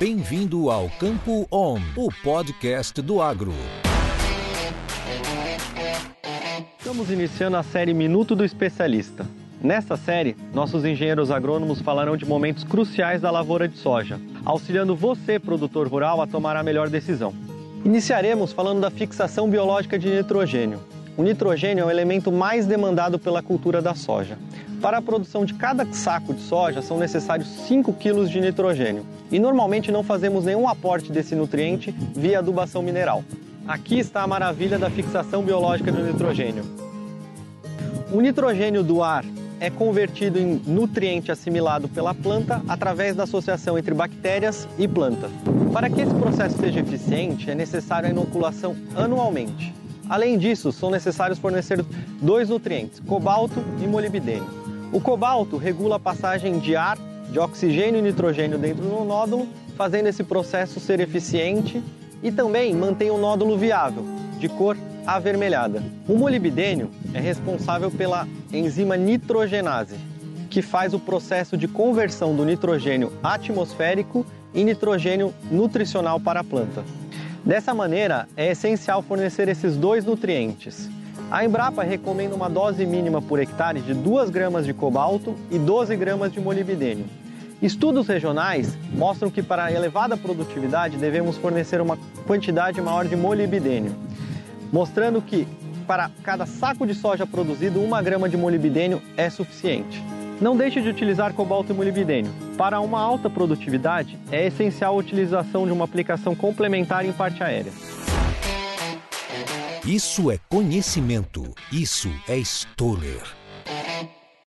Bem-vindo ao Campo On, o podcast do agro. Estamos iniciando a série Minuto do Especialista. Nesta série, nossos engenheiros agrônomos falarão de momentos cruciais da lavoura de soja, auxiliando você, produtor rural, a tomar a melhor decisão. Iniciaremos falando da fixação biológica de nitrogênio. O nitrogênio é o elemento mais demandado pela cultura da soja. Para a produção de cada saco de soja são necessários 5 kg de nitrogênio e normalmente não fazemos nenhum aporte desse nutriente via adubação mineral. Aqui está a maravilha da fixação biológica do nitrogênio. O nitrogênio do ar é convertido em nutriente assimilado pela planta através da associação entre bactérias e planta. Para que esse processo seja eficiente, é necessário a inoculação anualmente. Além disso, são necessários fornecer dois nutrientes, cobalto e molibdênio. O cobalto regula a passagem de ar, de oxigênio e nitrogênio dentro do nódulo, fazendo esse processo ser eficiente e também mantém o nódulo viável, de cor avermelhada. O molibdênio é responsável pela enzima nitrogenase, que faz o processo de conversão do nitrogênio atmosférico em nitrogênio nutricional para a planta. Dessa maneira, é essencial fornecer esses dois nutrientes. A Embrapa recomenda uma dose mínima por hectare de 2 gramas de cobalto e 12 gramas de molibdênio. Estudos regionais mostram que para elevada produtividade devemos fornecer uma quantidade maior de molibdênio, mostrando que para cada saco de soja produzido, 1 grama de molibdênio é suficiente. Não deixe de utilizar cobalto e molibdênio. Para uma alta produtividade, é essencial a utilização de uma aplicação complementar em parte aérea. Isso é conhecimento. Isso é Stoller.